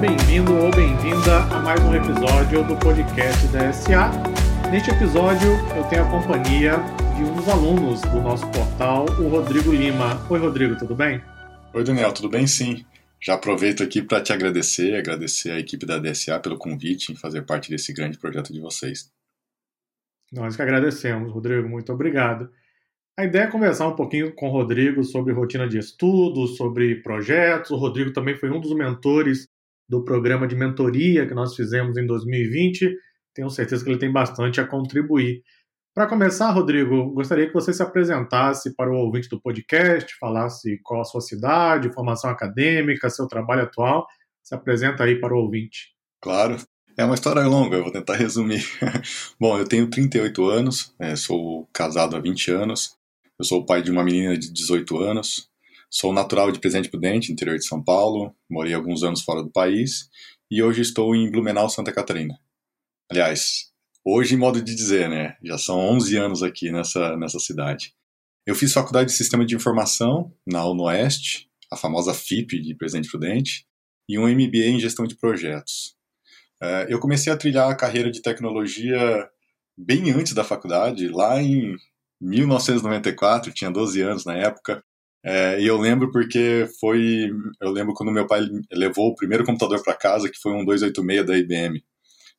bem-vindo ou bem-vinda a mais um episódio do podcast da SA. Neste episódio, eu tenho a companhia de um dos alunos do nosso portal, o Rodrigo Lima. Oi, Rodrigo, tudo bem? Oi, Daniel, tudo bem? Sim. Já aproveito aqui para te agradecer, agradecer a equipe da DSA pelo convite em fazer parte desse grande projeto de vocês. Nós que agradecemos, Rodrigo, muito obrigado. A ideia é conversar um pouquinho com o Rodrigo sobre rotina de estudo, sobre projetos. O Rodrigo também foi um dos mentores do programa de mentoria que nós fizemos em 2020. Tenho certeza que ele tem bastante a contribuir. Para começar, Rodrigo, gostaria que você se apresentasse para o ouvinte do podcast, falasse qual a sua cidade, formação acadêmica, seu trabalho atual. Se apresenta aí para o ouvinte. Claro. É uma história longa, eu vou tentar resumir. Bom, eu tenho 38 anos, é, sou casado há 20 anos, eu sou o pai de uma menina de 18 anos. Sou natural de Presidente Prudente, interior de São Paulo. Morei alguns anos fora do país. E hoje estou em Blumenau, Santa Catarina. Aliás, hoje, em modo de dizer, né? Já são 11 anos aqui nessa, nessa cidade. Eu fiz faculdade de Sistema de Informação na UNOeste, a famosa FIP de Presidente Prudente, e um MBA em Gestão de Projetos. É, eu comecei a trilhar a carreira de tecnologia bem antes da faculdade, lá em 1994, tinha 12 anos na época. É, e eu lembro porque foi. Eu lembro quando meu pai levou o primeiro computador para casa, que foi um 286 da IBM.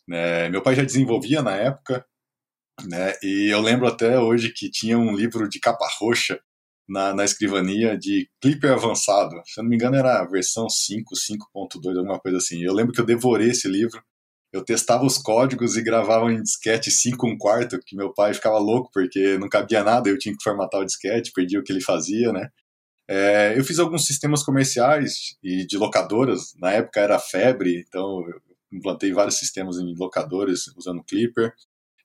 Né? Meu pai já desenvolvia na época, né? e eu lembro até hoje que tinha um livro de capa roxa na, na escrivania de Clipper avançado. Se eu não me engano, era a versão 5, 5.2, alguma coisa assim. Eu lembro que eu devorei esse livro eu testava os códigos e gravava em disquete 5 um quarto, que meu pai ficava louco porque não cabia nada, eu tinha que formatar o disquete, perdia o que ele fazia, né? É, eu fiz alguns sistemas comerciais e de locadoras, na época era febre, então eu implantei vários sistemas em locadoras usando Clipper.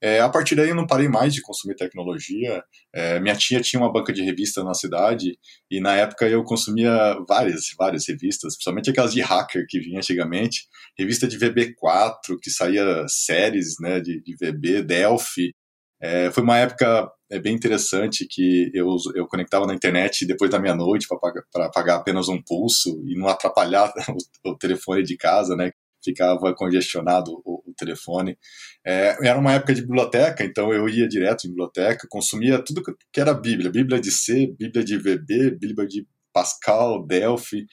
É, a partir daí eu não parei mais de consumir tecnologia. É, minha tia tinha uma banca de revista na cidade e na época eu consumia várias, várias revistas, principalmente aquelas de hacker que vinha antigamente. Revista de VB4, que saía séries né, de, de VB, Delphi. É, foi uma época é, bem interessante que eu, eu conectava na internet depois da meia-noite para pagar, apenas um pulso e não atrapalhar o, o telefone de casa, né? ficava congestionado o, o telefone. É, era uma época de biblioteca, então eu ia direto em biblioteca, consumia tudo que era Bíblia, Bíblia de C, Bíblia de VB, Bíblia de Pascal, Delphi,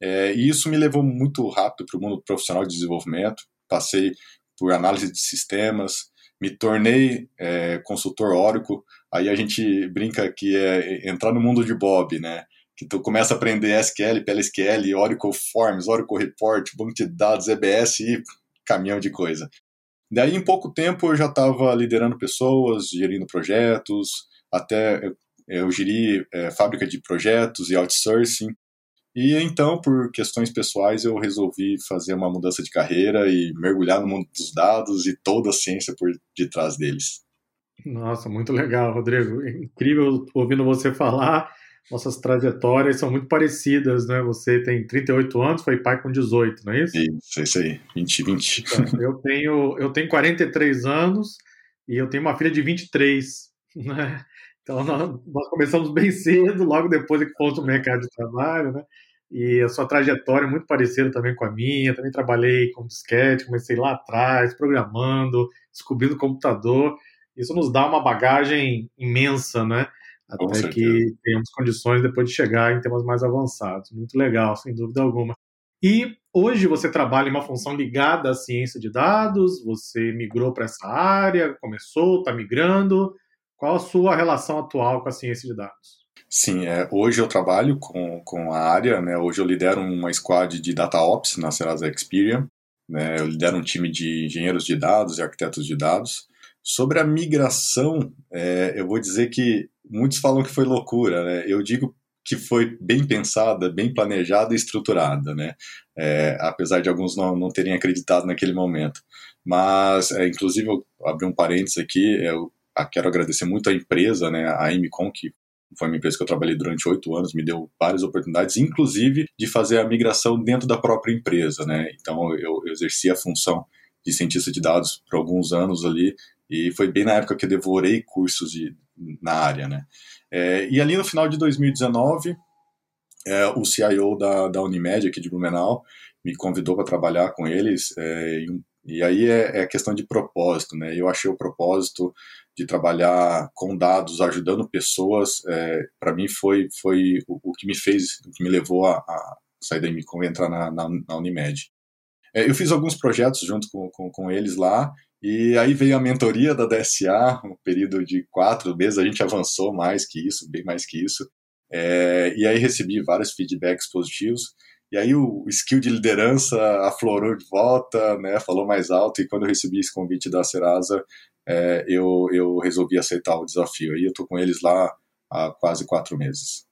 é, e isso me levou muito rápido para o mundo profissional de desenvolvimento. Passei por análise de sistemas, me tornei é, consultor Oracle. Aí a gente brinca que é entrar no mundo de Bob, né? que tu começa a aprender SQL, PLSQL, Oracle Forms, Oracle Report, banco de dados, EBS e caminhão de coisa. Daí, em pouco tempo, eu já estava liderando pessoas, gerindo projetos, até eu geri é, fábrica de projetos e outsourcing. E então, por questões pessoais, eu resolvi fazer uma mudança de carreira e mergulhar no mundo dos dados e toda a ciência por detrás deles. Nossa, muito legal, Rodrigo. É incrível ouvindo você falar nossas trajetórias são muito parecidas, né? Você tem 38 anos, foi pai com 18, não é isso? Isso, isso aí, 20, 20. Então, eu, tenho, eu tenho 43 anos e eu tenho uma filha de 23, né? Então nós, nós começamos bem cedo, logo depois é que fomos no mercado de trabalho, né? E a sua trajetória é muito parecida também com a minha. Também trabalhei com disquete, comecei lá atrás, programando, descobrindo computador. Isso nos dá uma bagagem imensa, né? até que tenhamos condições depois de chegar em temas mais avançados. Muito legal, sem dúvida alguma. E hoje você trabalha em uma função ligada à ciência de dados, você migrou para essa área, começou, está migrando. Qual a sua relação atual com a ciência de dados? Sim, é, hoje eu trabalho com, com a área, né, hoje eu lidero uma squad de Data Ops na Serasa Experian, né, eu lidero um time de engenheiros de dados e arquitetos de dados. Sobre a migração, é, eu vou dizer que muitos falam que foi loucura, né? Eu digo que foi bem pensada, bem planejada e estruturada, né? É, apesar de alguns não, não terem acreditado naquele momento. Mas, é, inclusive, eu abri um parênteses aqui, eu quero agradecer muito a empresa, né, a Imicom, que foi uma empresa que eu trabalhei durante oito anos, me deu várias oportunidades, inclusive de fazer a migração dentro da própria empresa, né? Então, eu, eu exerci a função de cientista de dados por alguns anos ali, e foi bem na época que eu devorei cursos de, na área, né? É, e ali no final de 2019, é, o CIO da, da Unimed aqui de Blumenau me convidou para trabalhar com eles, é, e, e, aí é, é, questão de propósito, né? Eu achei o propósito de trabalhar com dados, ajudando pessoas, é, para mim foi, foi o, o, que me fez, o que me levou a, a sair da Imicom e entrar na, na, na Unimed. É, eu fiz alguns projetos junto com, com, com, eles lá, e aí veio a mentoria da DSA, um período de quatro meses, a gente avançou mais que isso, bem mais que isso, é, e aí recebi vários feedbacks positivos, e aí o skill de liderança aflorou de volta, né, falou mais alto, e quando eu recebi esse convite da Serasa, é, eu, eu resolvi aceitar o desafio. E eu estou com eles lá há quase quatro meses.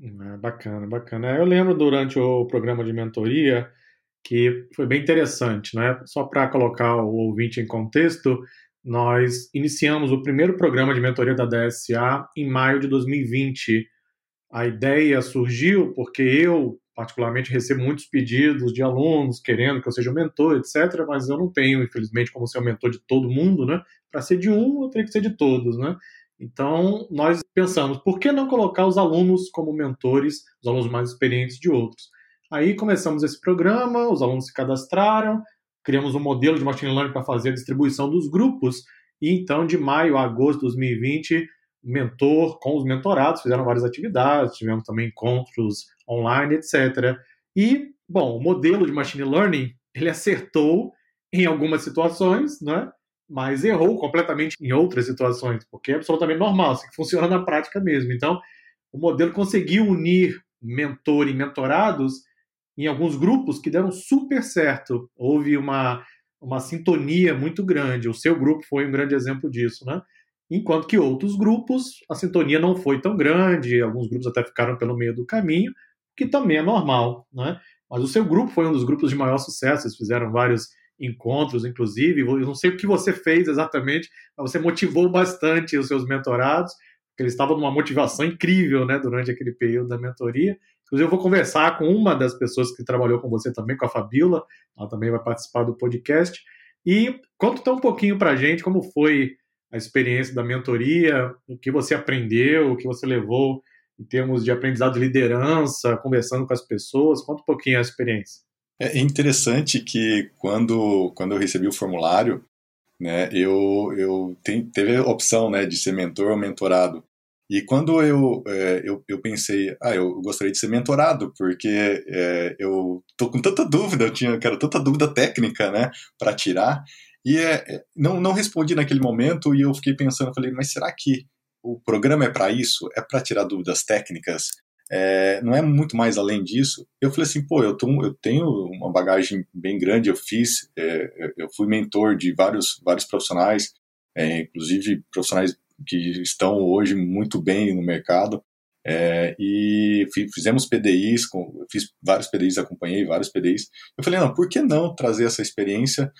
É, bacana, bacana. Eu lembro durante o programa de mentoria que foi bem interessante, né? Só para colocar o ouvinte em contexto, nós iniciamos o primeiro programa de mentoria da DSA em maio de 2020. A ideia surgiu porque eu particularmente recebo muitos pedidos de alunos querendo que eu seja um mentor, etc. Mas eu não tenho, infelizmente, como ser o um mentor de todo mundo, né? Para ser de um, eu teria que ser de todos, né? Então, nós pensamos, por que não colocar os alunos como mentores, os alunos mais experientes de outros? Aí começamos esse programa, os alunos se cadastraram, criamos um modelo de machine learning para fazer a distribuição dos grupos, e então, de maio a agosto de 2020, mentor com os mentorados, fizeram várias atividades, tivemos também encontros online, etc. E, bom, o modelo de machine learning, ele acertou em algumas situações, né? mas errou completamente em outras situações, porque é absolutamente normal, assim, funciona na prática mesmo. Então, o modelo conseguiu unir mentor e mentorados em alguns grupos que deram super certo. Houve uma, uma sintonia muito grande. O seu grupo foi um grande exemplo disso, né? Enquanto que outros grupos a sintonia não foi tão grande, alguns grupos até ficaram pelo meio do caminho, que também é normal, né? Mas o seu grupo foi um dos grupos de maior sucesso, eles fizeram vários encontros, inclusive, eu não sei o que você fez exatamente, mas você motivou bastante os seus mentorados, porque eles estavam numa motivação incrível, né, durante aquele período da mentoria. Inclusive, eu vou conversar com uma das pessoas que trabalhou com você também, com a Fabiola, ela também vai participar do podcast. E conta um pouquinho para a gente como foi a experiência da mentoria, o que você aprendeu, o que você levou em termos de aprendizado de liderança, conversando com as pessoas. Conta um pouquinho a experiência. É interessante que quando, quando eu recebi o formulário, né, eu, eu teve a opção né, de ser mentor ou mentorado. E quando eu, é, eu, eu, pensei, ah, eu gostaria de ser mentorado, porque é, eu tô com tanta dúvida, eu tinha, quero tanta dúvida técnica, né, para tirar, e é, é, não, não respondi naquele momento e eu fiquei pensando, falei, mas será que o programa é para isso? É para tirar dúvidas técnicas? É, não é muito mais além disso. Eu falei assim, pô, eu, tô, eu tenho uma bagagem bem grande, eu fiz, é, eu fui mentor de vários, vários profissionais, é, inclusive profissionais que estão hoje muito bem no mercado, é, e fizemos PDIs, com, fiz vários PDIs, acompanhei vários PDIs. Eu falei, não, por que não trazer essa experiência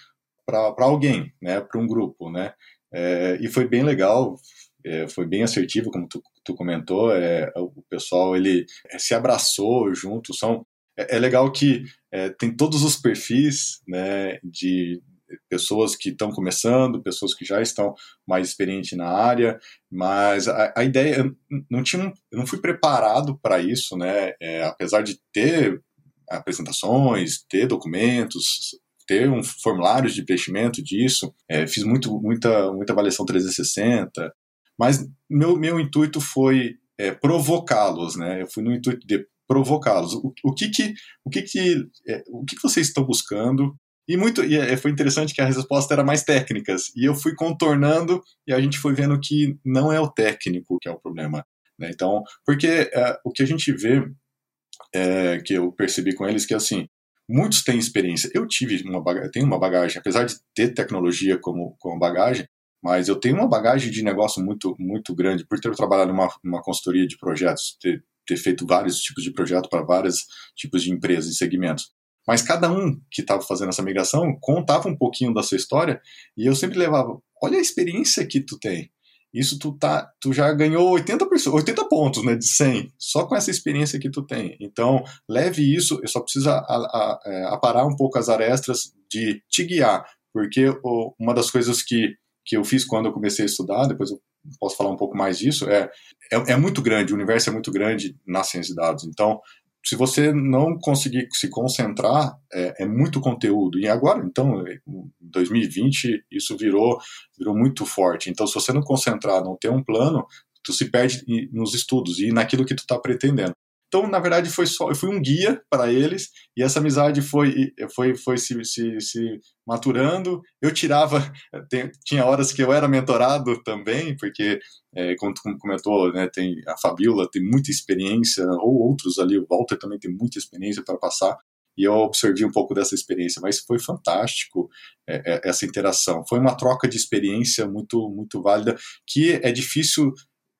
para alguém, né, para um grupo, né? É, e foi bem legal, é, foi bem assertivo, como tu, tu comentou. É, o pessoal ele se abraçou junto. São é, é legal que é, tem todos os perfis, né, de pessoas que estão começando, pessoas que já estão mais experientes na área, mas a, a ideia não tinha, eu não fui preparado para isso, né? É, apesar de ter apresentações, ter documentos, ter um formulário de preenchimento disso, é, fiz muito, muita, muita avaliação 360, mas meu, meu intuito foi é, provocá-los, né? Eu fui no intuito de provocá-los. O, o, que que, o que que, é, o que que vocês estão buscando? E muito, e é, foi interessante que a resposta era mais técnicas. E eu fui contornando e a gente foi vendo que não é o técnico que é o problema. Né? Então, porque é, o que a gente vê, é, que eu percebi com eles, que assim, muitos têm experiência. Eu tive uma bagagem, tenho uma bagagem, apesar de ter tecnologia como, como bagagem, mas eu tenho uma bagagem de negócio muito, muito grande, por ter trabalhado numa, numa consultoria de projetos, ter, ter feito vários tipos de projetos para vários tipos de empresas e segmentos. Mas cada um que estava fazendo essa migração contava um pouquinho da sua história e eu sempre levava, olha a experiência que tu tem isso tu, tá, tu já ganhou 80, 80 pontos né, de 100, só com essa experiência que tu tem. Então, leve isso, eu só a, é, aparar um pouco as arestas de te guiar, porque o, uma das coisas que, que eu fiz quando eu comecei a estudar, depois eu posso falar um pouco mais disso, é, é, é muito grande, o universo é muito grande na ciência de dados. Então, se você não conseguir se concentrar, é, é, muito conteúdo. E agora, então, em 2020, isso virou, virou muito forte. Então, se você não concentrar, não ter um plano, tu se perde nos estudos e naquilo que tu está pretendendo. Então, na verdade, foi só, eu fui um guia para eles e essa amizade foi, foi, foi se, se, se maturando. Eu tirava, tem, tinha horas que eu era mentorado também, porque, é, como comentou, né, tem a Fabiola tem muita experiência, ou outros ali, o Walter também tem muita experiência para passar e eu absorvi um pouco dessa experiência, mas foi fantástico é, é, essa interação. Foi uma troca de experiência muito, muito válida, que é difícil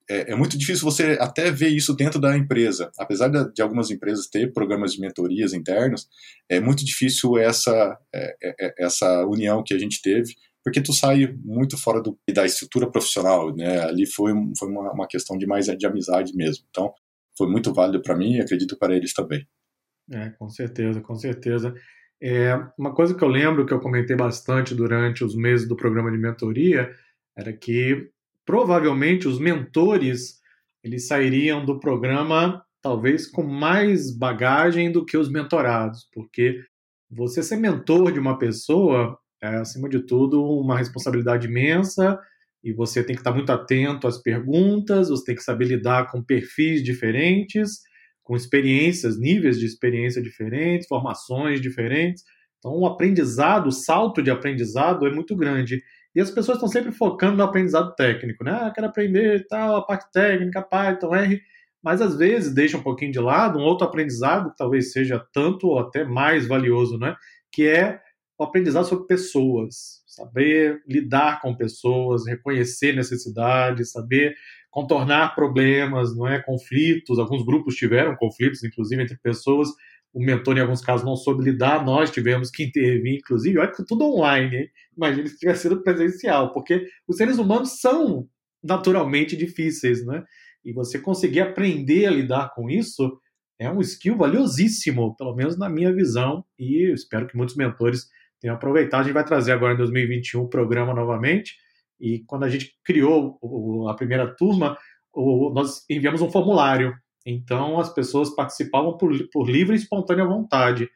é, é, muito difícil você até ver isso dentro da empresa. Apesar de, de, algumas empresas ter programas de mentorias internos, é muito difícil essa, é, é, é, essa união que a gente teve, porque tu sai muito fora do, da estrutura profissional, né? Ali foi, foi uma, uma questão de mais de amizade mesmo. Então, foi muito válido para mim e acredito para eles também. É, com certeza, com certeza. É, uma coisa que eu lembro que eu comentei bastante durante os meses do programa de mentoria era que provavelmente os mentores eles sairiam do programa talvez com mais bagagem do que os mentorados, porque você ser mentor de uma pessoa é, acima de tudo, uma responsabilidade imensa e você tem que estar muito atento às perguntas, você tem que saber lidar com perfis diferentes, com experiências, níveis de experiência diferentes, formações diferentes. Então, o aprendizado, o salto de aprendizado é muito grande. E as pessoas estão sempre focando no aprendizado técnico, né? Ah, quero aprender tal, a parte técnica, Python, R, mas às vezes deixa um pouquinho de lado um outro aprendizado que talvez seja tanto ou até mais valioso, né? Que é o aprendizado sobre pessoas, saber lidar com pessoas, reconhecer necessidades, saber contornar problemas, não é? Conflitos. Alguns grupos tiveram conflitos, inclusive entre pessoas o mentor, em alguns casos, não soube lidar, nós tivemos que intervir, inclusive, olha que tudo online, hein? imagina se tivesse sido presencial, porque os seres humanos são naturalmente difíceis, né? E você conseguir aprender a lidar com isso é um skill valiosíssimo, pelo menos na minha visão, e espero que muitos mentores tenham aproveitado. A gente vai trazer agora em 2021 o programa novamente, e quando a gente criou a primeira turma, nós enviamos um formulário então as pessoas participavam por, por livre e espontânea vontade.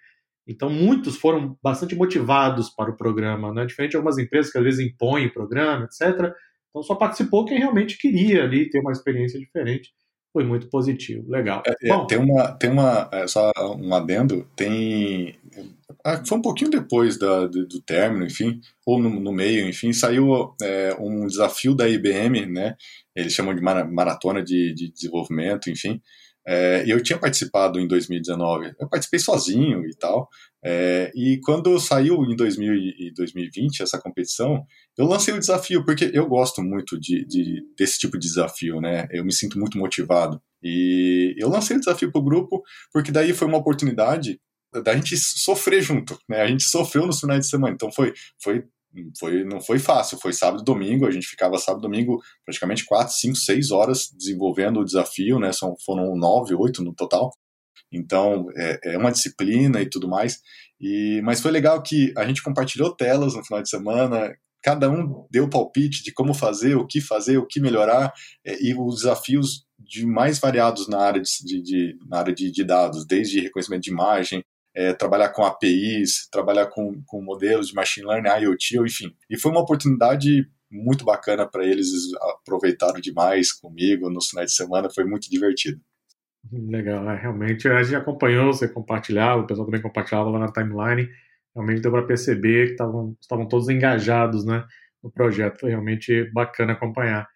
Então muitos foram bastante motivados para o programa, né? diferente de algumas empresas que às vezes impõem o programa, etc. Então só participou quem realmente queria ali ter uma experiência diferente. Foi muito positivo, legal. É, é Bom, tem uma, tem uma, é, só um adendo, tem ah, foi um pouquinho depois da, do, do término, enfim, ou no, no meio, enfim, saiu é, um desafio da IBM, né? Eles chamam de maratona de, de desenvolvimento, enfim, é, eu tinha participado em 2019, eu participei sozinho e tal. É, e quando saiu em 2000 e 2020 essa competição, eu lancei o desafio, porque eu gosto muito de, de, desse tipo de desafio, né? Eu me sinto muito motivado. E eu lancei o desafio para o grupo, porque daí foi uma oportunidade da gente sofrer junto, né? A gente sofreu nos finais de semana, então foi, foi foi, não foi fácil, foi sábado e domingo, a gente ficava sábado e domingo praticamente 4, 5, 6 horas desenvolvendo o desafio, né? São, foram 9, 8 no total. Então é, é uma disciplina e tudo mais. E, mas foi legal que a gente compartilhou telas no final de semana, cada um deu palpite de como fazer, o que fazer, o que melhorar, é, e os desafios de mais variados na área de, de na área de, de dados, desde reconhecimento de imagem, é, trabalhar com APIs, trabalhar com, com modelos de machine learning, IoT, enfim. E foi uma oportunidade muito bacana para eles, aproveitaram demais comigo nos finais de semana, foi muito divertido. Legal, é, realmente a gente acompanhou, você compartilhava, o pessoal também compartilhava lá na timeline, realmente deu para perceber que estavam, estavam todos engajados né, no projeto, foi realmente bacana acompanhar.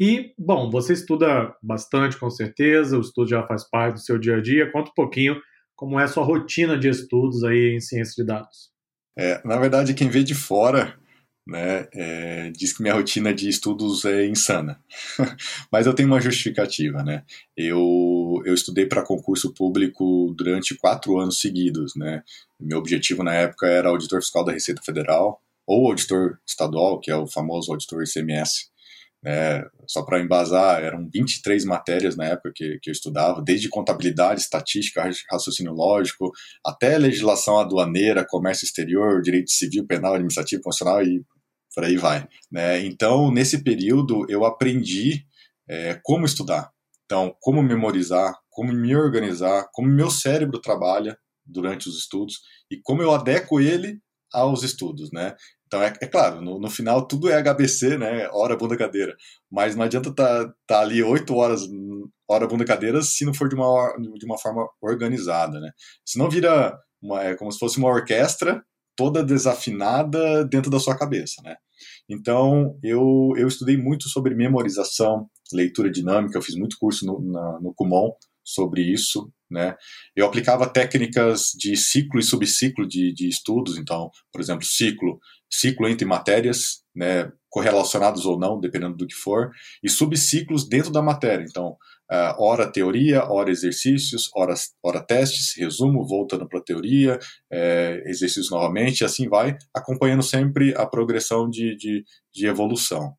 E, bom, você estuda bastante, com certeza, o estudo já faz parte do seu dia a dia, conta um pouquinho como é a sua rotina de estudos aí em ciência de dados? É, na verdade, quem vê de fora né, é, diz que minha rotina de estudos é insana. Mas eu tenho uma justificativa. Né? Eu, eu estudei para concurso público durante quatro anos seguidos. Né? Meu objetivo na época era auditor fiscal da Receita Federal ou auditor estadual, que é o famoso auditor ICMS. É, só para embasar, eram 23 matérias na época que, que eu estudava, desde contabilidade, estatística, raciocínio lógico, até legislação aduaneira, comércio exterior, direito civil, penal, administrativo, constitucional e por aí vai. Né? Então, nesse período, eu aprendi é, como estudar. Então, como memorizar, como me organizar, como meu cérebro trabalha durante os estudos e como eu adequo ele aos estudos, né? Então, é, é claro, no, no, final tudo é HBC, né? Hora, bunda, cadeira. Mas não adianta tá, tá ali oito horas, hora, bunda, cadeira, se não for de uma, de uma forma organizada, né? Senão vira uma, é como se fosse uma orquestra toda desafinada dentro da sua cabeça, né? Então, eu, eu estudei muito sobre memorização, leitura dinâmica, eu fiz muito curso no, na, no Kumon sobre isso, né? Eu aplicava técnicas de ciclo e subciclo de, de estudos, então, por exemplo, ciclo, ciclo entre matérias, né, correlacionados ou não, dependendo do que for, e subciclos dentro da matéria. Então, uh, hora teoria, hora exercícios, hora, hora testes, resumo, voltando para a teoria, é, exercícios novamente, e assim vai, acompanhando sempre a progressão de, de, de evolução.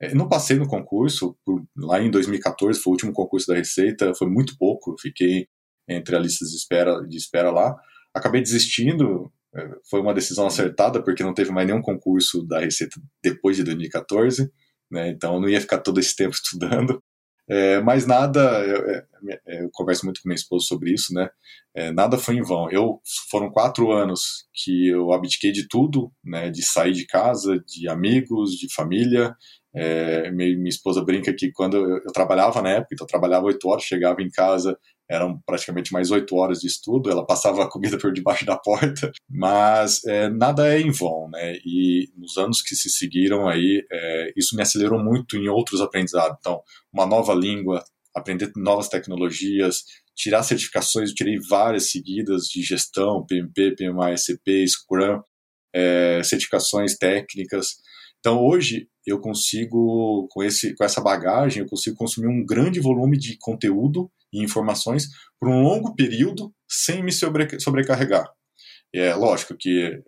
É, não passei no concurso, lá em 2014, foi o último concurso da Receita, foi muito pouco, fiquei entre as listas de espera, de espera lá. Acabei desistindo, é, foi uma decisão acertada, porque não teve mais nenhum concurso da Receita depois de 2014, né, então eu não ia ficar todo esse tempo estudando. É, mas nada, eu, é, eu, converso muito com minha esposa sobre isso, né? É, nada foi em vão. Eu foram quatro anos que eu abdiquei de tudo, né? De sair de casa, de amigos, de família. É, minha, minha, esposa brinca que quando eu, eu, trabalhava na época, então eu trabalhava oito horas, chegava em casa eram praticamente mais oito horas de estudo, ela passava a comida por debaixo da porta, mas é, nada é em vão, né? E nos anos que se seguiram aí, é, isso me acelerou muito em outros aprendizados. Então, uma nova língua, aprender novas tecnologias, tirar certificações, eu tirei várias seguidas de gestão, PMP, PMI, SCP, Scrum, é, certificações técnicas. Então, hoje, eu consigo, com, esse, com essa bagagem, eu consigo consumir um grande volume de conteúdo e informações por um longo período sem me sobre, sobrecarregar. É lógico que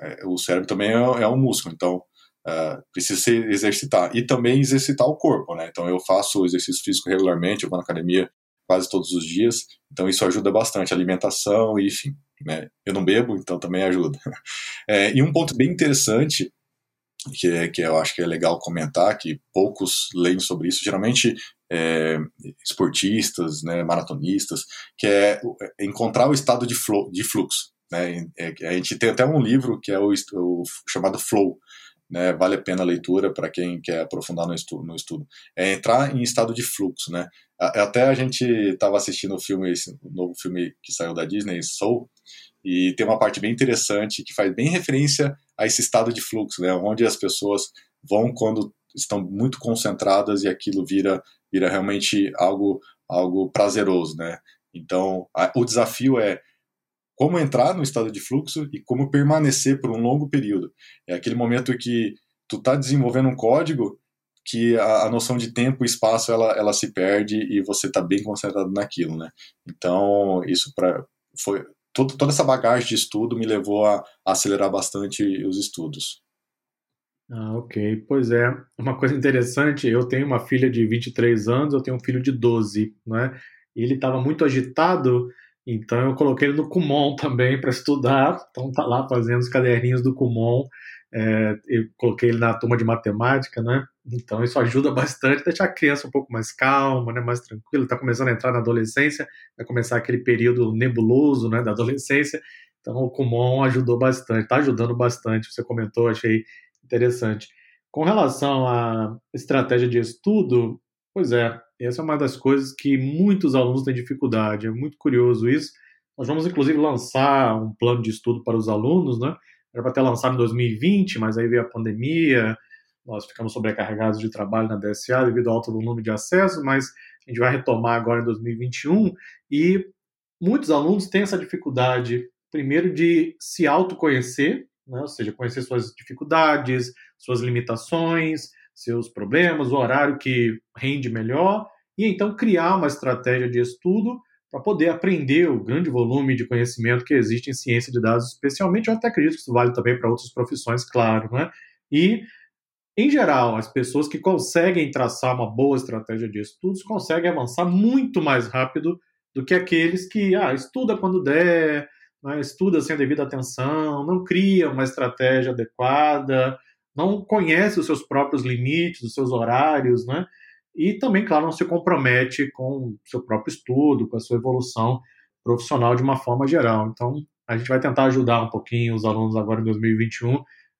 é, o cérebro também é, é um músculo, então é, precisa se exercitar. E também exercitar o corpo, né? Então eu faço exercício físico regularmente, eu vou na academia quase todos os dias, então isso ajuda bastante, alimentação, enfim. Né? Eu não bebo, então também ajuda. É, e um ponto bem interessante que, é, que eu acho que é legal comentar, que poucos leem sobre isso, geralmente é, esportistas, né, maratonistas, que é, é encontrar o estado de, flow, de fluxo. Né? É, a gente tem até um livro que é o, o chamado Flow, né, vale a pena a leitura para quem quer aprofundar no estudo, no estudo. É entrar em estado de fluxo, né? Até a gente estava assistindo o filme, esse novo filme que saiu da Disney, Soul, e tem uma parte bem interessante que faz bem referência a esse estado de fluxo, né, onde as pessoas vão quando estão muito concentradas e aquilo vira vira realmente algo algo prazeroso, né? Então, a, o desafio é como entrar no estado de fluxo e como permanecer por um longo período. É aquele momento que tu tá desenvolvendo um código que a, a noção de tempo e espaço ela, ela se perde e você está bem concentrado naquilo, né? Então, isso para foi toda essa bagagem de estudo me levou a, a acelerar bastante os estudos. Ah, ok. Pois é. Uma coisa interessante, eu tenho uma filha de 23 anos, eu tenho um filho de 12, né? Ele estava muito agitado, então eu coloquei ele no Kumon também para estudar. Então tá lá fazendo os caderninhos do Kumon. É, eu coloquei ele na turma de matemática, né? Então isso ajuda bastante, deixar a criança um pouco mais calma, né? Mais tranquila. Está começando a entrar na adolescência, vai começar aquele período nebuloso, né? Da adolescência. Então o Kumon ajudou bastante, está ajudando bastante. Você comentou, achei interessante. Com relação à estratégia de estudo, pois é, essa é uma das coisas que muitos alunos têm dificuldade. É muito curioso isso. Nós vamos inclusive lançar um plano de estudo para os alunos, né? Era para ter lançado em 2020, mas aí veio a pandemia, nós ficamos sobrecarregados de trabalho na DSA devido ao alto volume de acesso, mas a gente vai retomar agora em 2021 e muitos alunos têm essa dificuldade, primeiro, de se autoconhecer, né? ou seja, conhecer suas dificuldades, suas limitações, seus problemas, o horário que rende melhor, e então criar uma estratégia de estudo para poder aprender o grande volume de conhecimento que existe em ciência de dados, especialmente, eu até acredito que isso vale também para outras profissões, claro, né? E, em geral, as pessoas que conseguem traçar uma boa estratégia de estudos conseguem avançar muito mais rápido do que aqueles que, ah, estuda quando der, né, estuda sem devida atenção, não cria uma estratégia adequada, não conhece os seus próprios limites, os seus horários, né? E também, claro, não se compromete com o seu próprio estudo, com a sua evolução profissional de uma forma geral. Então, a gente vai tentar ajudar um pouquinho os alunos agora em 2021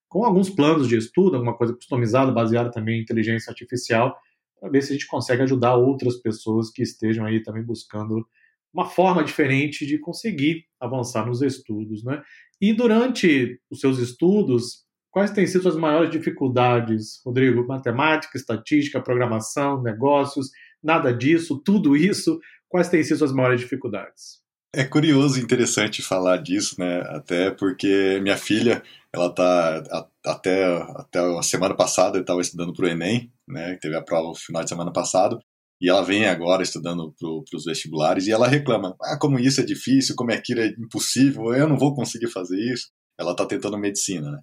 com alguns planos de estudo, alguma coisa customizada, baseada também em inteligência artificial, para ver se a gente consegue ajudar outras pessoas que estejam aí também buscando uma forma diferente de conseguir avançar nos estudos, né? E durante os seus estudos, quais têm sido as maiores dificuldades, Rodrigo? Matemática, estatística, programação, negócios, nada disso, tudo isso, quais têm sido as maiores dificuldades? É curioso e interessante falar disso, né? Até porque minha filha, ela tá até, até a semana passada estava estudando para o Enem, né? Teve a prova no final de semana passado. E ela vem agora estudando para os vestibulares e ela reclama: ah, como isso é difícil, como aquilo é impossível, eu não vou conseguir fazer isso. Ela está tentando medicina, né?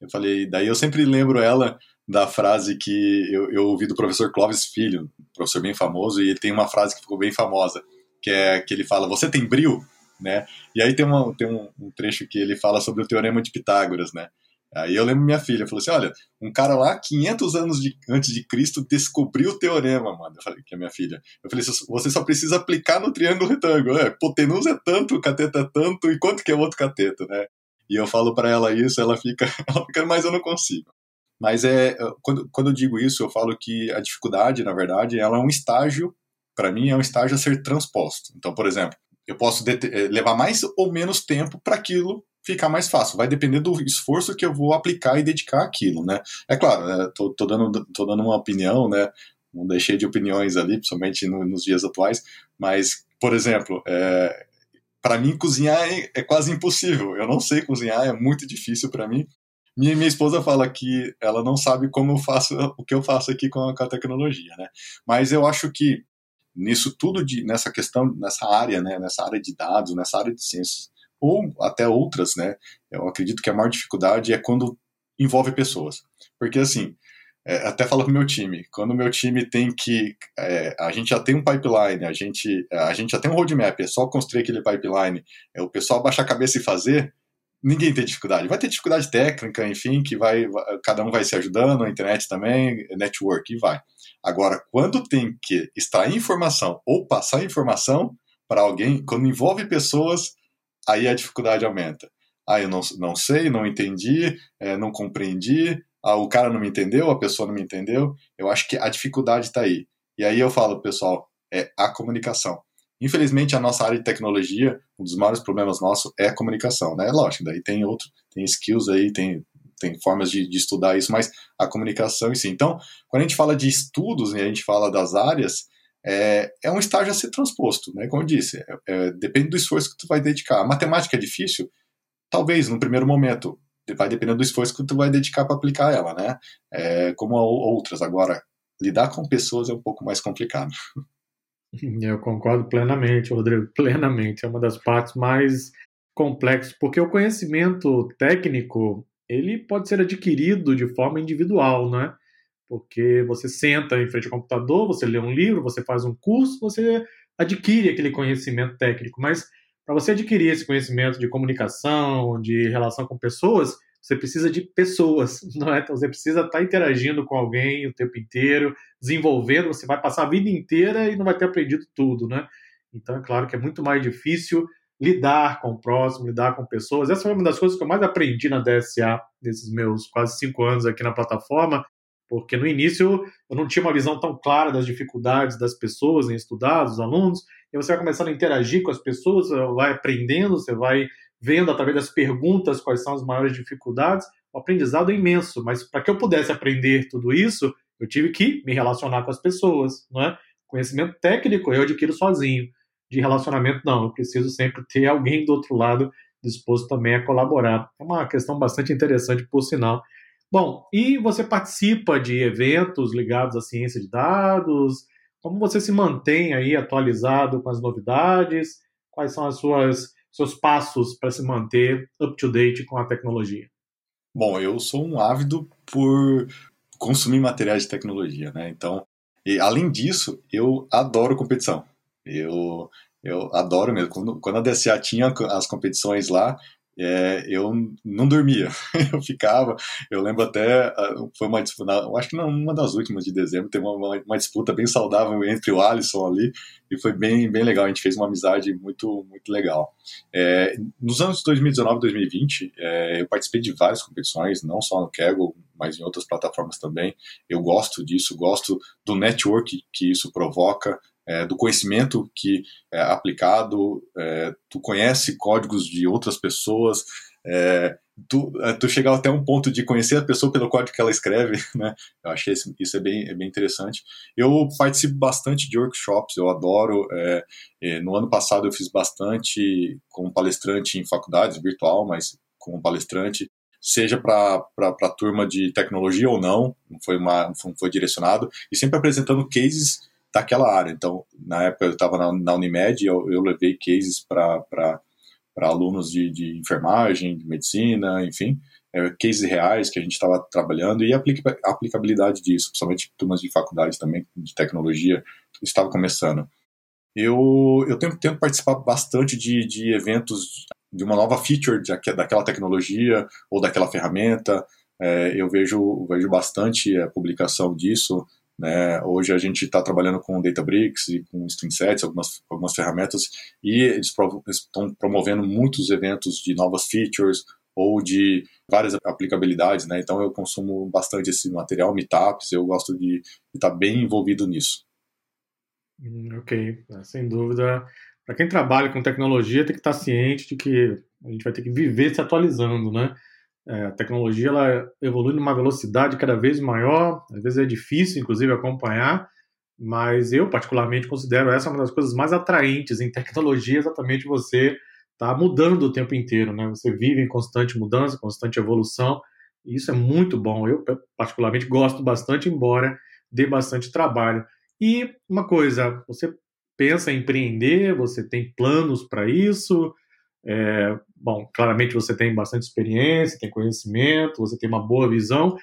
Eu falei, daí eu sempre lembro ela da frase que eu, eu ouvi do professor Clóvis Filho, professor bem famoso, e ele tem uma frase que ficou bem famosa, que é que ele fala: Você tem bril? Né? E aí tem, uma, tem um, um trecho que ele fala sobre o teorema de Pitágoras, né? Aí eu lembro minha filha, falou assim, olha, um cara lá, 500 anos de, antes de Cristo, descobriu o teorema, mano. Eu falei, que é minha filha. Eu falei, você só precisa aplicar no triângulo retângulo. É, hipotenusa é tanto, o cateto é tanto, e quanto que é o outro cateto, né? E eu falo para ela isso, ela fica, ela fica, mas eu não consigo. Mas é, quando, quando eu digo isso, eu falo que a dificuldade, na verdade, ela é um estágio, para mim, é um estágio a ser transposto. Então, por exemplo, eu posso eh, levar mais ou menos tempo para aquilo ficar mais fácil. Vai depender do esforço que eu vou aplicar e dedicar aquilo, né? É claro, né, tô, tô, dando, tô dando uma opinião, né? Não deixei de opiniões ali, principalmente no, nos dias atuais, mas, por exemplo, é, para mim cozinhar é, é, quase impossível. Eu não sei cozinhar, é muito difícil para mim. Minha, minha esposa fala que ela não sabe como eu faço o que eu faço aqui com a, com a tecnologia, né? Mas eu acho que nisso tudo de nessa questão nessa área, né, nessa área de dados, nessa área de ciências, ou até outras, né? Eu acredito que a maior dificuldade é quando envolve pessoas. Porque, assim, é, até falo pro meu time, quando o meu time tem que. É, a gente já tem um pipeline, a gente, a gente já tem um roadmap, é só construir aquele pipeline, é o pessoal baixar a cabeça e fazer, ninguém tem dificuldade. Vai ter dificuldade técnica, enfim, que vai, cada um vai se ajudando, a internet também, network, e vai. Agora, quando tem que extrair informação ou passar informação para alguém, quando envolve pessoas, aí a dificuldade aumenta. Ah, eu não, não sei, não entendi, é, não compreendi, ah, o cara não me entendeu, a pessoa não me entendeu. Eu acho que a dificuldade está aí. E aí eu falo, pessoal, é a comunicação. Infelizmente, a nossa área de tecnologia, um dos maiores problemas nossos é a comunicação, né? Lógico, daí tem outro, tem skills aí, tem, tem formas de, de estudar isso, mas a comunicação em si. Então, quando a gente fala de estudos e a gente fala das áreas, é, é um estágio a ser transposto, né? Como eu disse, é, é, depende do esforço que tu vai dedicar. A matemática é difícil? Talvez, no primeiro momento. Vai depender do esforço que tu vai dedicar para aplicar ela, né? É, como outras. Agora, lidar com pessoas é um pouco mais complicado. Eu concordo plenamente, Rodrigo, plenamente. É uma das partes mais complexas, porque o conhecimento técnico ele pode ser adquirido de forma individual, né? porque você senta em frente ao computador, você lê um livro, você faz um curso, você adquire aquele conhecimento técnico, mas para você adquirir esse conhecimento de comunicação, de relação com pessoas, você precisa de pessoas, não é? Então você precisa estar tá interagindo com alguém o tempo inteiro, desenvolvendo, você vai passar a vida inteira e não vai ter aprendido tudo, né? Então é claro que é muito mais difícil lidar com o próximo, lidar com pessoas. Essa foi uma das coisas que eu mais aprendi na DSA, nesses meus quase cinco anos aqui na plataforma, porque no início eu não tinha uma visão tão clara das dificuldades das pessoas em estudar, dos alunos, e você vai começando a interagir com as pessoas, vai aprendendo, você vai vendo através das perguntas quais são as maiores dificuldades, o aprendizado é imenso, mas para que eu pudesse aprender tudo isso, eu tive que me relacionar com as pessoas, não é? Conhecimento técnico eu adquiro sozinho, de relacionamento não, eu preciso sempre ter alguém do outro lado disposto também a colaborar. É uma questão bastante interessante, por sinal. Bom, e você participa de eventos ligados à ciência de dados? Como você se mantém aí atualizado com as novidades? Quais são as suas seus passos para se manter up to date com a tecnologia? Bom, eu sou um ávido por consumir materiais de tecnologia, né? Então, e além disso, eu adoro competição. Eu eu adoro mesmo. Quando, quando a DSA tinha as competições lá, é, eu não dormia. eu ficava, eu lembro até, ah, foi uma disputa, acho que não, uma das últimas de dezembro, teve uma, uma, disputa bem saudável entre o Alisson ali, e foi bem, bem legal, a gente fez uma amizade muito, muito legal. É, nos anos 2019 e 2020, é, eu participei de várias competições, não só no Kaggle, mas em outras plataformas também. Eu gosto disso, gosto do network que isso provoca, é, do conhecimento que é aplicado, é, tu conhece códigos de outras pessoas, é, tu, é, tu até um ponto de conhecer a pessoa pelo código que ela escreve, né? Eu achei isso, isso é, bem, é bem interessante. Eu participo bastante de workshops, eu adoro. É, é, no ano passado eu fiz bastante como palestrante em faculdades, virtual, mas como palestrante seja para a turma de tecnologia ou não, não foi, uma, não foi direcionado, e sempre apresentando cases daquela área. Então, na época eu estava na, na, Unimed, eu, eu levei cases para alunos de, de enfermagem, de medicina, enfim, é, cases reais que a gente estava trabalhando e a aplica, aplicabilidade disso, principalmente turmas de faculdade também, de tecnologia, estava começando. Eu, eu tento, tento participar bastante de, de eventos de uma nova feature de, daquela tecnologia ou daquela ferramenta. É, eu vejo, vejo bastante a publicação disso né? Hoje a gente está trabalhando com Databricks e com StreamSets, algumas, algumas ferramentas, e eles estão promovendo muitos eventos de novas features ou de várias aplicabilidades, né? Então eu consumo bastante esse material, meetups, eu gosto de estar tá bem envolvido nisso. Hum, ok, é, sem dúvida. Para quem trabalha com tecnologia, tem que estar tá ciente de que a gente vai ter que viver se atualizando, né? É, a tecnologia ela evolui numa velocidade cada vez maior, às vezes é difícil, inclusive, acompanhar, mas eu, particularmente, considero essa uma das coisas mais atraentes em tecnologia, exatamente você está mudando o tempo inteiro, né? Você vive em constante mudança, constante evolução, e isso é muito bom. Eu, particularmente, gosto bastante, embora dê bastante trabalho. E uma coisa, você pensa em empreender, você tem planos para isso? É, bom, claramente você tem bastante experiência, tem conhecimento, você tem uma boa visão.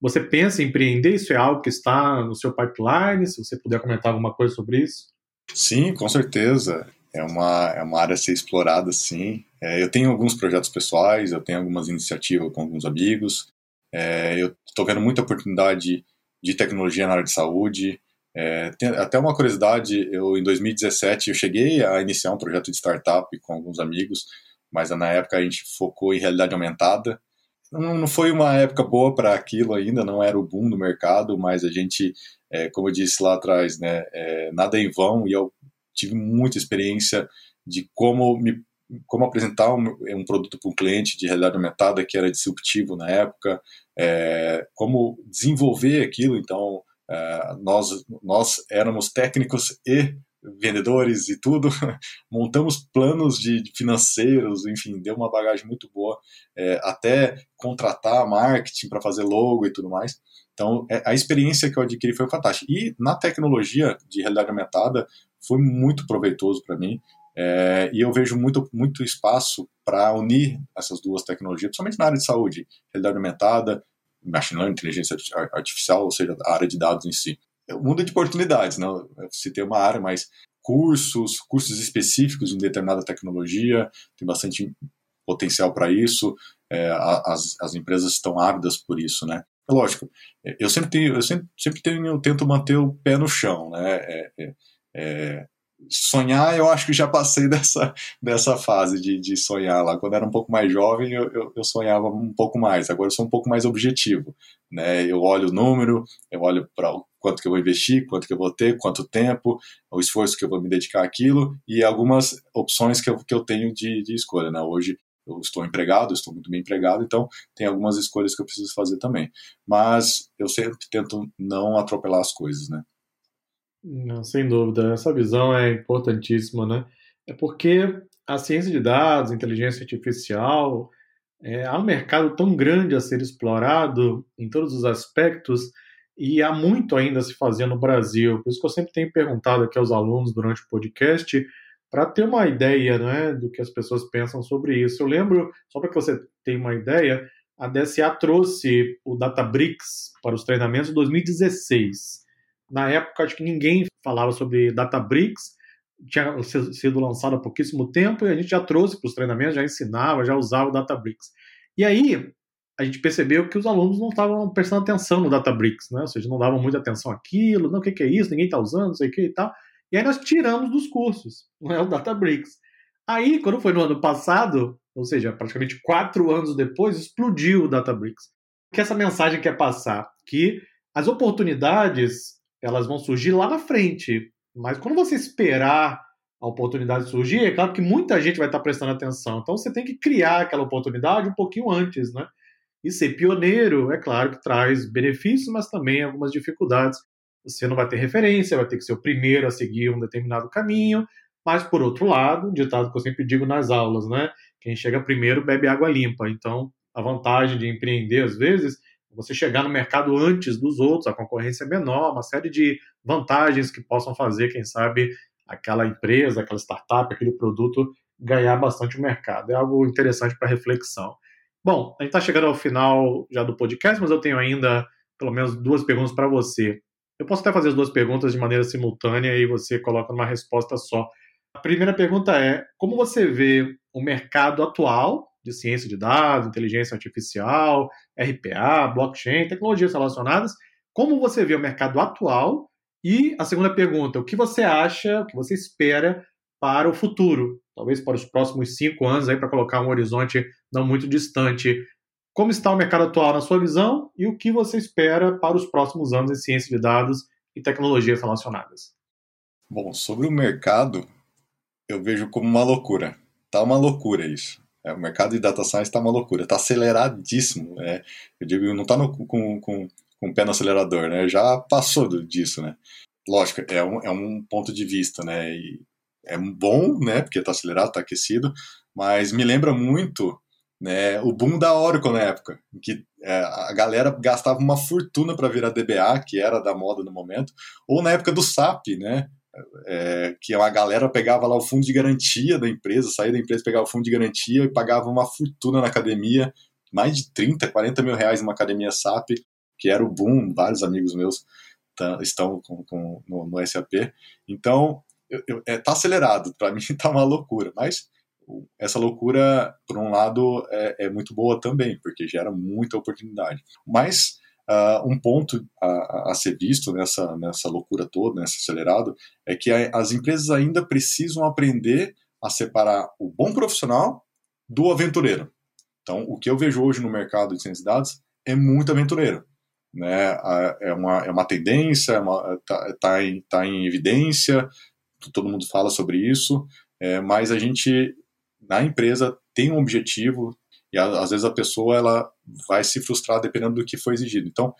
Você pensa em empreender? Isso é algo que está no seu pipeline? Se você puder comentar alguma coisa sobre isso? Sim, com certeza. É uma, é uma área a ser explorada, sim. É, eu tenho alguns projetos pessoais, eu tenho algumas iniciativas com alguns amigos. É, eu estou vendo muita oportunidade de tecnologia na área de saúde. É, até uma curiosidade, eu em 2017 eu cheguei a iniciar um projeto de startup com alguns amigos, mas na época a gente focou em realidade aumentada. Não, foi uma época boa para aquilo ainda, não era o boom do mercado, mas a gente, é, como eu disse lá atrás, né, é, nada em vão e eu tive muita experiência de como me como apresentar um, um produto para um cliente de realidade aumentada que era disruptivo na época, é, como desenvolver aquilo, então Uh, nós, nós éramos técnicos e vendedores e tudo, montamos planos de, de, financeiros, enfim, deu uma bagagem muito boa, é, até contratar marketing para fazer logo e tudo mais. Então, é, a experiência que eu adquiri foi fantástica. E na tecnologia de realidade aumentada foi muito proveitoso para mim. É, e eu vejo muito, muito espaço para unir essas duas tecnologias, principalmente na área de saúde, realidade aumentada, machine learning, inteligência artificial, ou seja, a área de dados em si. É um mundo de oportunidades, né? Se tem uma área, mas cursos, cursos específicos em determinada tecnologia, tem bastante potencial para isso, é, as, as empresas estão ávidas por isso, né? É lógico, eu sempre tenho, eu sempre, sempre tenho, eu tento manter o pé no chão, né? É, é, é sonhar, eu acho que já passei dessa, dessa fase de, de sonhar lá. Quando era um pouco mais jovem, eu, eu, eu, sonhava um pouco mais. Agora eu sou um pouco mais objetivo. Né? Eu olho o número, eu olho para quanto que eu vou investir, quanto que eu vou ter, quanto tempo, o esforço que eu vou me dedicar àquilo e algumas opções que eu, que eu tenho de, de escolha. Né? Hoje eu estou empregado, estou muito bem empregado, então tem algumas escolhas que eu preciso fazer também. Mas eu sempre tento não atropelar as coisas, né? Sem dúvida, essa visão é importantíssima, né? É porque a ciência de dados, inteligência artificial, é, há um mercado tão grande a ser explorado em todos os aspectos e há muito ainda a se fazer no Brasil. Por isso que eu sempre tenho perguntado aqui aos alunos durante o podcast para ter uma ideia né, do que as pessoas pensam sobre isso. Eu lembro, só para que você tenha uma ideia, a DSA trouxe o Databricks para os treinamentos em 2016. Na época, acho que ninguém falava sobre Databricks, tinha sido lançado há pouquíssimo tempo e a gente já trouxe para os treinamentos, já ensinava, já usava o Databricks. E aí a gente percebeu que os alunos não estavam prestando atenção no Databricks, né? ou seja, não davam muita atenção àquilo, não, o que, é isso, ninguém está usando, não sei o que e tal. E aí nós tiramos dos cursos né, o Databricks. Aí, quando foi no ano passado, ou seja, praticamente quatro anos depois, explodiu o Databricks. Que essa mensagem quer passar? Que as oportunidades elas vão surgir lá na frente. Mas quando você esperar a oportunidade surgir, é claro que muita gente vai estar prestando atenção. Então você tem que criar aquela oportunidade um pouquinho antes, né? E ser pioneiro, é claro que traz benefícios, mas também algumas dificuldades. Você não vai ter referência, vai ter que ser o primeiro a seguir um determinado caminho. Mas, por outro lado, um ditado que eu sempre digo nas aulas, né? Quem chega primeiro bebe água limpa. Então, a vantagem de empreender, às vezes, você chegar no mercado antes dos outros, a concorrência é menor, uma série de vantagens que possam fazer, quem sabe, aquela empresa, aquela startup, aquele produto ganhar bastante o mercado. É algo interessante para reflexão. Bom, a gente está chegando ao final já do podcast, mas eu tenho ainda pelo menos duas perguntas para você. Eu posso até fazer as duas perguntas de maneira simultânea e você coloca numa resposta só. A primeira pergunta é: como você vê o mercado atual de ciência de dados, inteligência artificial, RPA, blockchain, tecnologias relacionadas. Como você vê o mercado atual? E a segunda pergunta, o que você acha, o que você espera para o futuro? Talvez para os próximos cinco anos, aí para colocar um horizonte não muito distante. Como está o mercado atual na sua visão e o que você espera para os próximos anos em ciência de dados e tecnologias relacionadas? Bom, sobre o mercado, eu vejo como uma loucura. Tá uma loucura isso. É, o mercado de data science está uma loucura, está aceleradíssimo. É, eu digo, não está com, com, com o pé no acelerador, né? Já passou disso, né? Lógico, é um, é um ponto de vista, né? E é bom, né? Porque está acelerado, está aquecido, mas me lembra muito né, o boom da Oracle na época, em que é, a galera gastava uma fortuna para virar DBA, que era da moda no momento, ou na época do SAP, né? É, que uma galera pegava lá o fundo de garantia da empresa, saía da empresa, pegava o fundo de garantia e pagava uma fortuna na academia, mais de 30, 40 mil reais numa academia SAP, que era o boom, vários amigos meus tá, estão com, com, no, no, SAP. Então, eu, é, tá acelerado, para mim tá uma loucura, mas essa loucura, por um lado, é, é muito boa também, porque gera muita oportunidade. Mas Uh, um ponto a, a, ser visto nessa, nessa loucura toda, nesse acelerado, é que a, as empresas ainda precisam aprender a separar o bom profissional do aventureiro. Então, o que eu vejo hoje no mercado de ciência de dados é muito aventureiro. Né? É, uma, é uma tendência, está é tá, tá em, tá em evidência, todo mundo fala sobre isso, é, mas a gente, na empresa, tem um objetivo, e às vezes a pessoa ela vai se frustrar dependendo do que foi exigido. Então,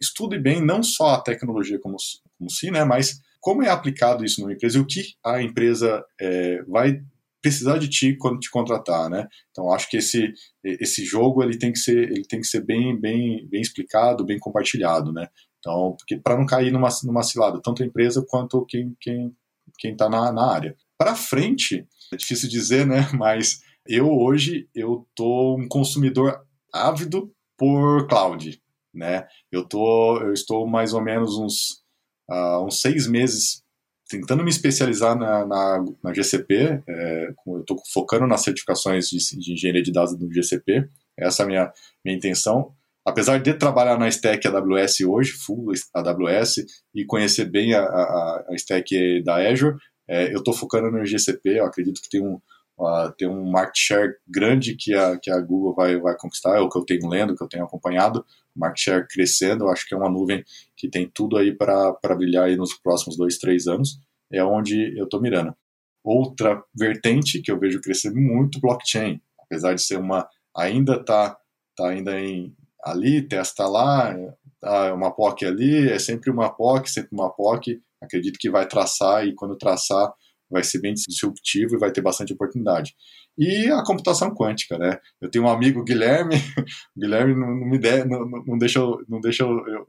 estude bem não só a tecnologia como, como si, né, mas como é aplicado isso numa empresa e o que a empresa é, vai precisar de ti quando te contratar, né? Então acho que esse esse jogo ele tem que ser ele tem que ser bem bem bem explicado, bem compartilhado, né? Então porque para não cair numa numa cilada tanto a empresa quanto quem quem quem está na, na área. Para frente é difícil dizer, né? Mas eu hoje eu tô um consumidor ávido por cloud, né? Eu tô, eu estou mais ou menos uns, uh, uns seis meses tentando me especializar na, na, na GCP. É, eu estou focando nas certificações de, de, engenharia de dados do GCP. Essa é a minha, minha intenção. Apesar de trabalhar na stack AWS hoje, full AWS, e conhecer bem a, a, a stack da Azure, é, eu estou focando no GCP. Eu acredito que tem um, uh, ter um market share grande que a, que a Google vai, vai conquistar, é o que eu tenho lendo, que eu tenho acompanhado, market share crescendo, eu acho que é uma nuvem que tem tudo aí para brilhar aí nos próximos dois, três anos, é onde eu estou mirando. Outra vertente que eu vejo crescer muito, blockchain, apesar de ser uma, ainda está tá ainda em, ali, testa lá, tá uma POC ali, é sempre uma POC, sempre uma POC, acredito que vai traçar e quando traçar vai ser bem disruptivo e vai ter bastante oportunidade. E a computação quântica, né? Eu tenho um amigo, Guilherme, o Guilherme não, não me der, não, não deixa, eu, não deixa eu, eu,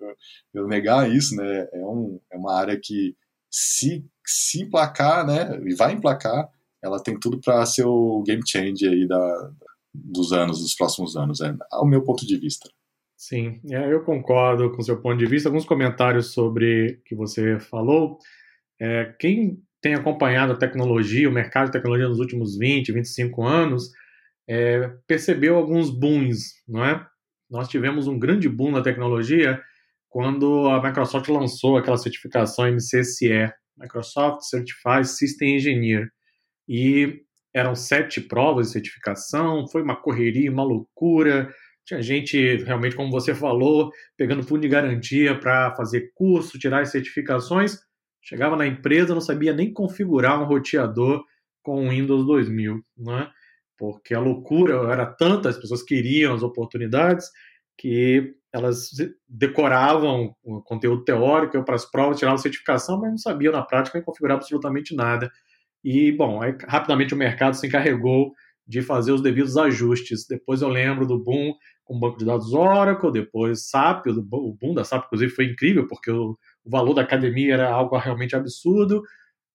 eu, negar isso, né? É, um, é uma área que se, se emplacar, né? E vai emplacar, ela tem tudo para ser o game changer aí da, dos anos, dos próximos anos, é, ao meu ponto de vista. Sim, é, eu concordo com seu ponto de vista. Alguns comentários sobre o que você falou. É, quem tem acompanhado a tecnologia, o mercado de tecnologia nos últimos 20, 25 anos, é, percebeu alguns booms, não é? Nós tivemos um grande boom na tecnologia quando a Microsoft lançou aquela certificação MCSE, Microsoft Certified System Engineer, e eram sete provas de certificação, foi uma correria, uma loucura, tinha gente, realmente, como você falou, pegando fundo de garantia para fazer curso, tirar as certificações. Chegava na empresa, não sabia nem configurar um roteador com o Windows 2000, né? Porque a loucura era tanta, as pessoas queriam as oportunidades, que elas decoravam o conteúdo teórico para as provas, tiravam certificação, mas não sabiam na prática nem configurar absolutamente nada. E, bom, aí, rapidamente o mercado se encarregou de fazer os devidos ajustes. Depois eu lembro do boom com o banco de dados Oracle, depois SAP, o boom da SAP, inclusive, foi incrível, porque o, o valor da academia era algo realmente absurdo.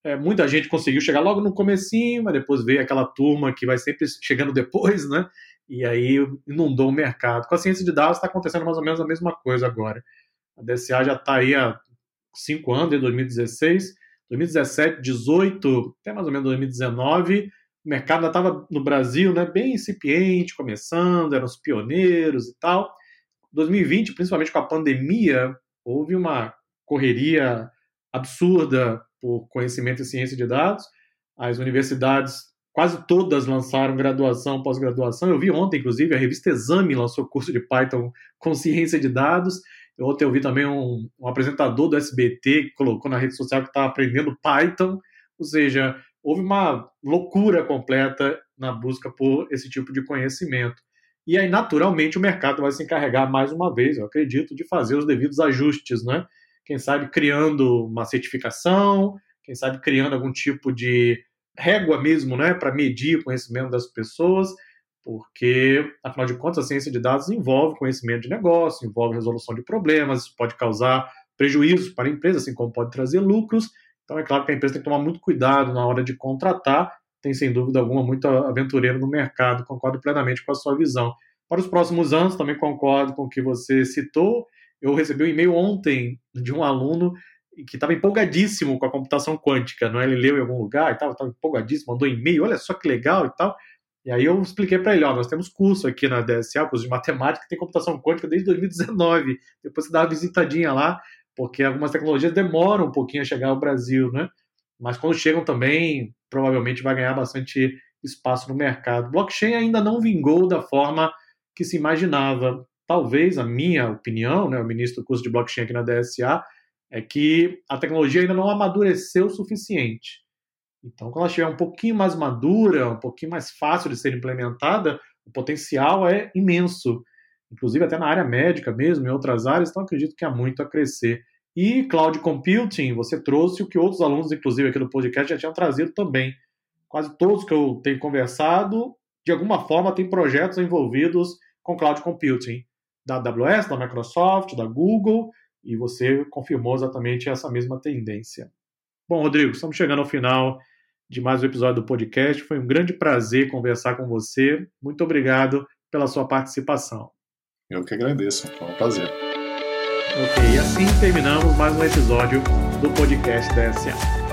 É, muita gente conseguiu chegar logo no comecinho, mas depois veio aquela turma que vai sempre chegando depois, né? E aí inundou o mercado. Com a ciência de dados está acontecendo mais ou menos a mesma coisa agora. A DSA já está aí há cinco anos, em 2016, 2017, 2018, até mais ou menos 2019, o mercado ainda estava no Brasil, né, bem incipiente, começando, eram os pioneiros e tal. 2020, principalmente com a pandemia, houve uma correria absurda por conhecimento e ciência de dados. As universidades, quase todas lançaram graduação, pós-graduação. Eu vi ontem, inclusive, a revista Exame lançou curso de Python com ciência de dados. Ontem eu vi também um, um apresentador do SBT que colocou na rede social que estava aprendendo Python. Ou seja, houve uma loucura completa na busca por esse tipo de conhecimento. E aí, naturalmente, o mercado vai se encarregar mais uma vez, eu acredito, de fazer os devidos ajustes, né? Quem sabe criando uma certificação, quem sabe criando algum tipo de régua mesmo, né, para medir o conhecimento das pessoas, porque, afinal de contas, a ciência de dados envolve conhecimento de negócio, envolve resolução de problemas, isso pode causar prejuízos para a empresa, assim como pode trazer lucros, então é claro que a empresa tem que tomar muito cuidado na hora de contratar, tem sem dúvida alguma muito aventureiro no mercado, concordo plenamente com a sua visão. Para os próximos anos, também concordo com o que você citou. Eu recebi um e-mail ontem de um aluno que estava empolgadíssimo com a computação quântica, não é? Ele leu em algum lugar e tal, estava empolgadíssimo, mandou e-mail, olha só que legal e tal. E aí eu expliquei para ele, ó, nós temos curso aqui na DSA, curso de matemática, que tem computação quântica desde 2019. Depois você dá uma visitadinha lá, porque algumas tecnologias demoram um pouquinho a chegar ao Brasil, né? Mas quando chegam também, provavelmente vai ganhar bastante espaço no mercado. Blockchain ainda não vingou da forma que se imaginava. Talvez, a minha opinião, né, o ministro do curso de blockchain aqui na DSA, é que a tecnologia ainda não amadureceu o suficiente. Então, quando ela estiver um pouquinho mais madura, um pouquinho mais fácil de ser implementada, o potencial é imenso inclusive até na área médica mesmo, em outras áreas, então acredito que há muito a crescer. E cloud computing, você trouxe o que outros alunos, inclusive aqui no podcast, já tinham trazido também. Quase todos que eu tenho conversado, de alguma forma, têm projetos envolvidos com cloud computing, da AWS, da Microsoft, da Google, e você confirmou exatamente essa mesma tendência. Bom, Rodrigo, estamos chegando ao final de mais um episódio do podcast. Foi um grande prazer conversar com você. Muito obrigado pela sua participação. Eu que agradeço, foi um prazer. Ok, e assim terminamos mais um episódio do podcast da SA.